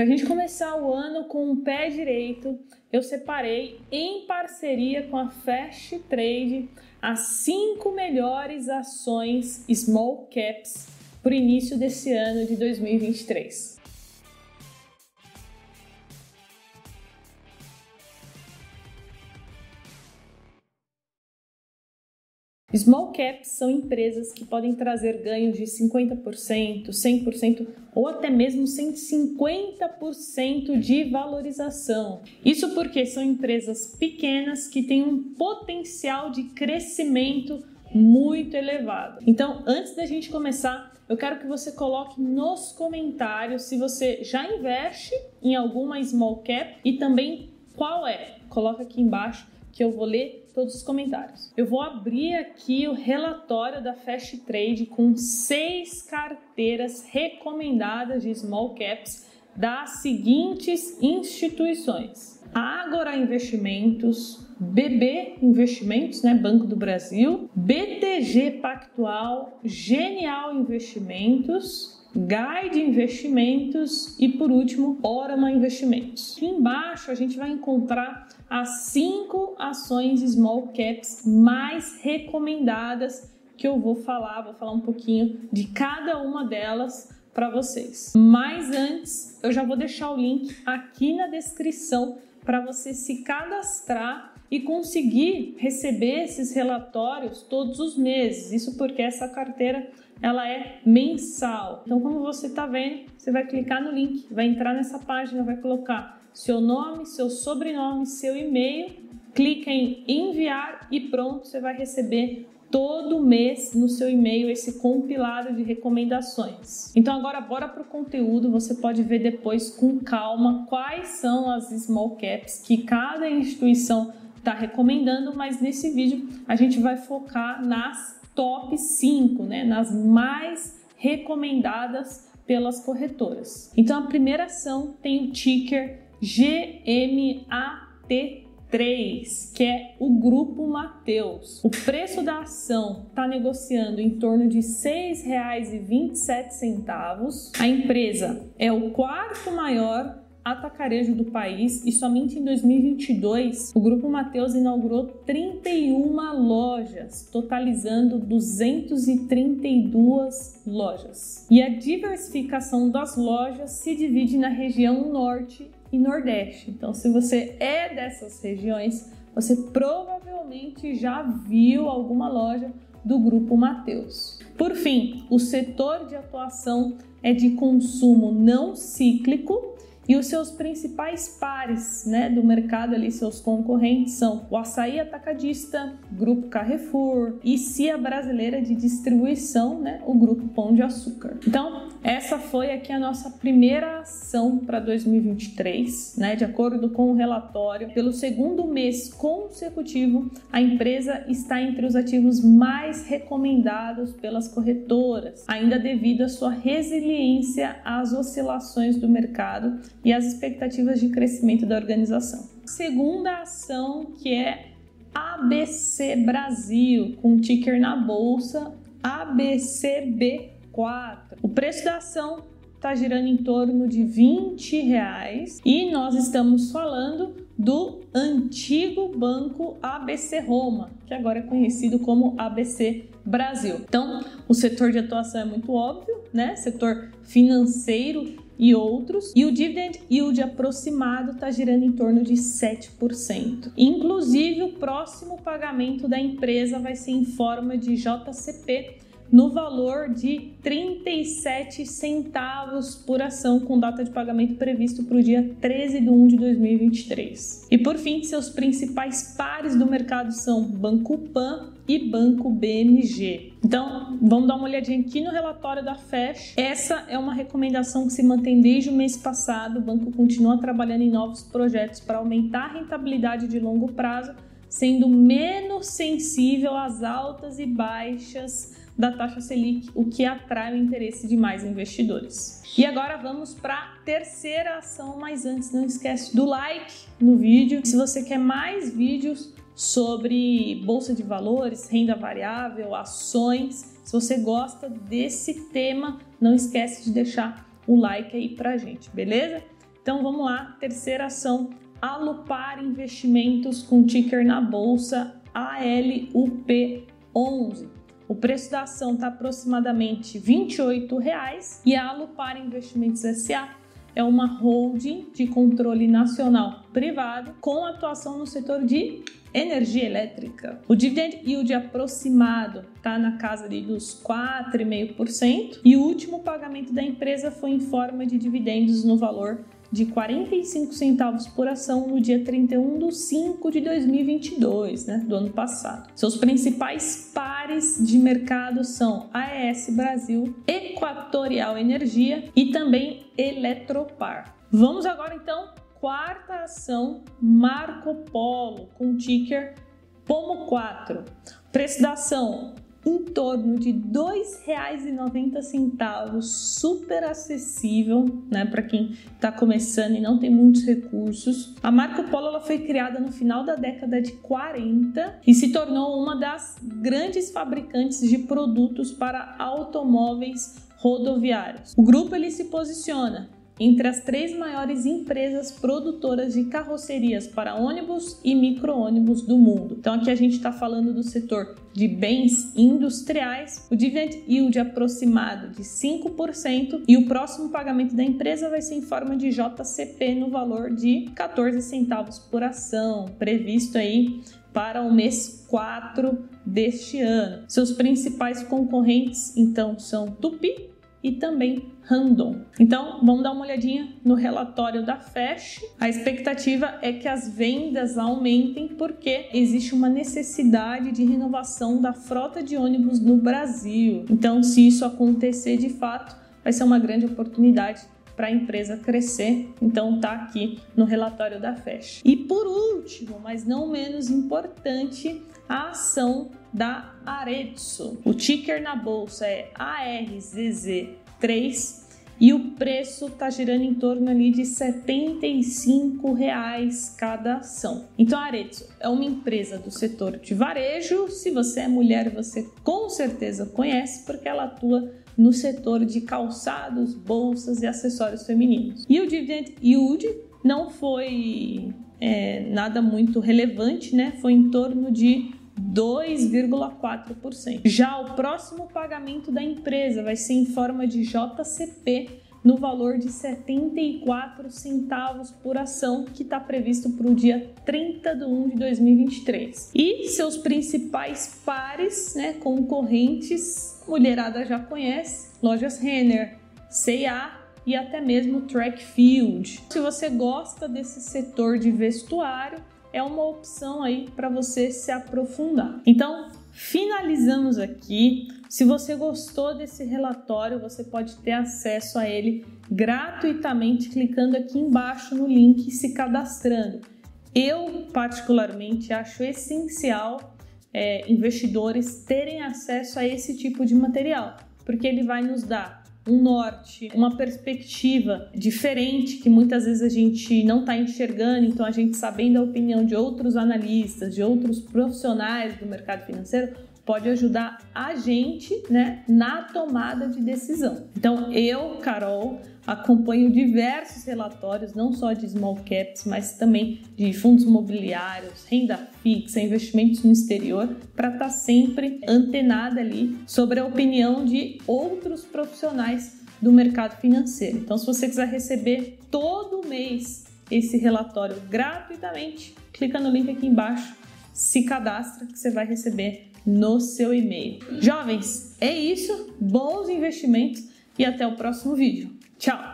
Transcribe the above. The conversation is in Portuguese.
Para a gente começar o ano com o pé direito, eu separei em parceria com a Fast Trade as cinco melhores ações small caps para o início desse ano de 2023. Small caps são empresas que podem trazer ganhos de 50%, 100% ou até mesmo 150% de valorização. Isso porque são empresas pequenas que têm um potencial de crescimento muito elevado. Então, antes da gente começar, eu quero que você coloque nos comentários se você já investe em alguma small cap e também qual é. Coloca aqui embaixo que eu vou ler todos os comentários. Eu vou abrir aqui o relatório da Fast Trade com seis carteiras recomendadas de small caps das seguintes instituições: Agora Investimentos, BB Investimentos, né, Banco do Brasil, BTG Pactual, Genial Investimentos, Guide Investimentos e por último Orama Investimentos. Aqui embaixo a gente vai encontrar as cinco ações small caps mais recomendadas que eu vou falar, vou falar um pouquinho de cada uma delas para vocês. Mas antes, eu já vou deixar o link aqui na descrição para você se cadastrar e conseguir receber esses relatórios todos os meses. Isso porque essa carteira ela é mensal. Então, como você está vendo, você vai clicar no link, vai entrar nessa página, vai colocar seu nome, seu sobrenome, seu e-mail, clica em enviar e pronto, você vai receber todo mês no seu e-mail esse compilado de recomendações. Então agora bora para o conteúdo, você pode ver depois com calma quais são as small caps que cada instituição está recomendando, mas nesse vídeo a gente vai focar nas top 5, né, nas mais recomendadas pelas corretoras. Então a primeira ação tem o ticker GMAT3, que é o grupo Mateus. O preço da ação está negociando em torno de R$ 6,27. A empresa é o quarto maior atacarejo do país e somente em 2022 o Grupo Mateus inaugurou 31 lojas, totalizando 232 lojas. E a diversificação das lojas se divide na região norte e nordeste. Então, se você é dessas regiões, você provavelmente já viu alguma loja do Grupo Mateus. Por fim, o setor de atuação é de consumo não cíclico e os seus principais pares né, do mercado ali, seus concorrentes, são o Açaí Atacadista, Grupo Carrefour e Cia Brasileira de Distribuição, né, o Grupo Pão de Açúcar. Então, essa foi aqui a nossa primeira ação para 2023, né? De acordo com o relatório, pelo segundo mês consecutivo, a empresa está entre os ativos mais recomendados pelas corretoras, ainda devido à sua resiliência às oscilações do mercado e as expectativas de crescimento da organização. Segunda ação que é ABC Brasil, com ticker na bolsa ABCB4. O preço da ação está girando em torno de 20 reais e nós estamos falando do antigo banco ABC Roma, que agora é conhecido como ABC Brasil. Então, o setor de atuação é muito óbvio, né? Setor financeiro e outros, e o dividend yield aproximado está girando em torno de 7%. Inclusive, o próximo pagamento da empresa vai ser em forma de JCP no valor de 37 centavos por ação, com data de pagamento previsto para o dia 13 de 1 de 2023. E por fim, seus principais pares do mercado são Banco Pan e Banco BMG. Então, vamos dar uma olhadinha aqui no relatório da FESH. Essa é uma recomendação que se mantém desde o mês passado. O banco continua trabalhando em novos projetos para aumentar a rentabilidade de longo prazo, sendo menos sensível às altas e baixas da taxa Selic, o que atrai o interesse de mais investidores. E agora vamos para a terceira ação, mas antes não esquece do like no vídeo. Se você quer mais vídeos sobre bolsa de valores, renda variável, ações, se você gosta desse tema, não esquece de deixar o like aí pra gente, beleza? Então vamos lá, terceira ação, Alupar Investimentos com ticker na bolsa ALUP11. O preço da ação está aproximadamente R$ 28,00 e a Alupar Investimentos SA é uma holding de controle nacional privado com atuação no setor de energia elétrica. O dividend yield aproximado está na casa ali dos 4,5% e o último pagamento da empresa foi em forma de dividendos no valor de 45 centavos por ação no dia 31 de 5 de 2022, né, do ano passado. Seus principais pares de mercado são AES Brasil, Equatorial Energia e também Eletropar. Vamos agora então quarta ação Marco Polo com ticker POMO 4. Preço da ação em torno de R$ 2,90, super acessível, né, para quem está começando e não tem muitos recursos. A Marco Polo ela foi criada no final da década de 40 e se tornou uma das grandes fabricantes de produtos para automóveis rodoviários. O grupo ele se posiciona entre as três maiores empresas produtoras de carrocerias para ônibus e micro-ônibus do mundo. Então aqui a gente está falando do setor de bens industriais, o dividend yield aproximado de 5% e o próximo pagamento da empresa vai ser em forma de JCP no valor de 14 centavos por ação, previsto aí para o mês 4 deste ano. Seus principais concorrentes então são Tupi e também Randon. Então, vamos dar uma olhadinha no relatório da FESH. A expectativa é que as vendas aumentem porque existe uma necessidade de renovação da frota de ônibus no Brasil. Então, se isso acontecer de fato, vai ser uma grande oportunidade para a empresa crescer. Então tá aqui no relatório da FESH. E por último, mas não menos importante, a ação da Arezzo. O ticker na bolsa é ARZZ3 e o preço está girando em torno ali de 75 reais cada ação. Então a Arezzo é uma empresa do setor de varejo. Se você é mulher, você com certeza conhece porque ela atua no setor de calçados, bolsas e acessórios femininos. E o dividend yield não foi é, nada muito relevante, né? Foi em torno de 2,4%. Já o próximo pagamento da empresa vai ser em forma de JCP no valor de 74 centavos por ação, que está previsto para o dia 30 de 1 de 2023. E seus principais pares, né, concorrentes, mulherada já conhece, lojas Renner, C&A e até mesmo Trackfield. Se você gosta desse setor de vestuário, é uma opção aí para você se aprofundar. Então, finalizamos aqui. Se você gostou desse relatório, você pode ter acesso a ele gratuitamente clicando aqui embaixo no link e se cadastrando. Eu, particularmente, acho essencial é, investidores terem acesso a esse tipo de material, porque ele vai nos dar um norte, uma perspectiva diferente que muitas vezes a gente não está enxergando, então a gente sabendo a opinião de outros analistas, de outros profissionais do mercado financeiro, pode ajudar a gente né, na tomada de decisão. Então, eu, Carol, acompanho diversos relatórios, não só de small caps, mas também de fundos imobiliários, renda fixa, investimentos no exterior, para estar tá sempre antenada ali sobre a opinião de outros profissionais do mercado financeiro. Então, se você quiser receber todo mês esse relatório gratuitamente, clica no link aqui embaixo, se cadastra que você vai receber no seu e-mail. Jovens, é isso. Bons investimentos e até o próximo vídeo. Tchau!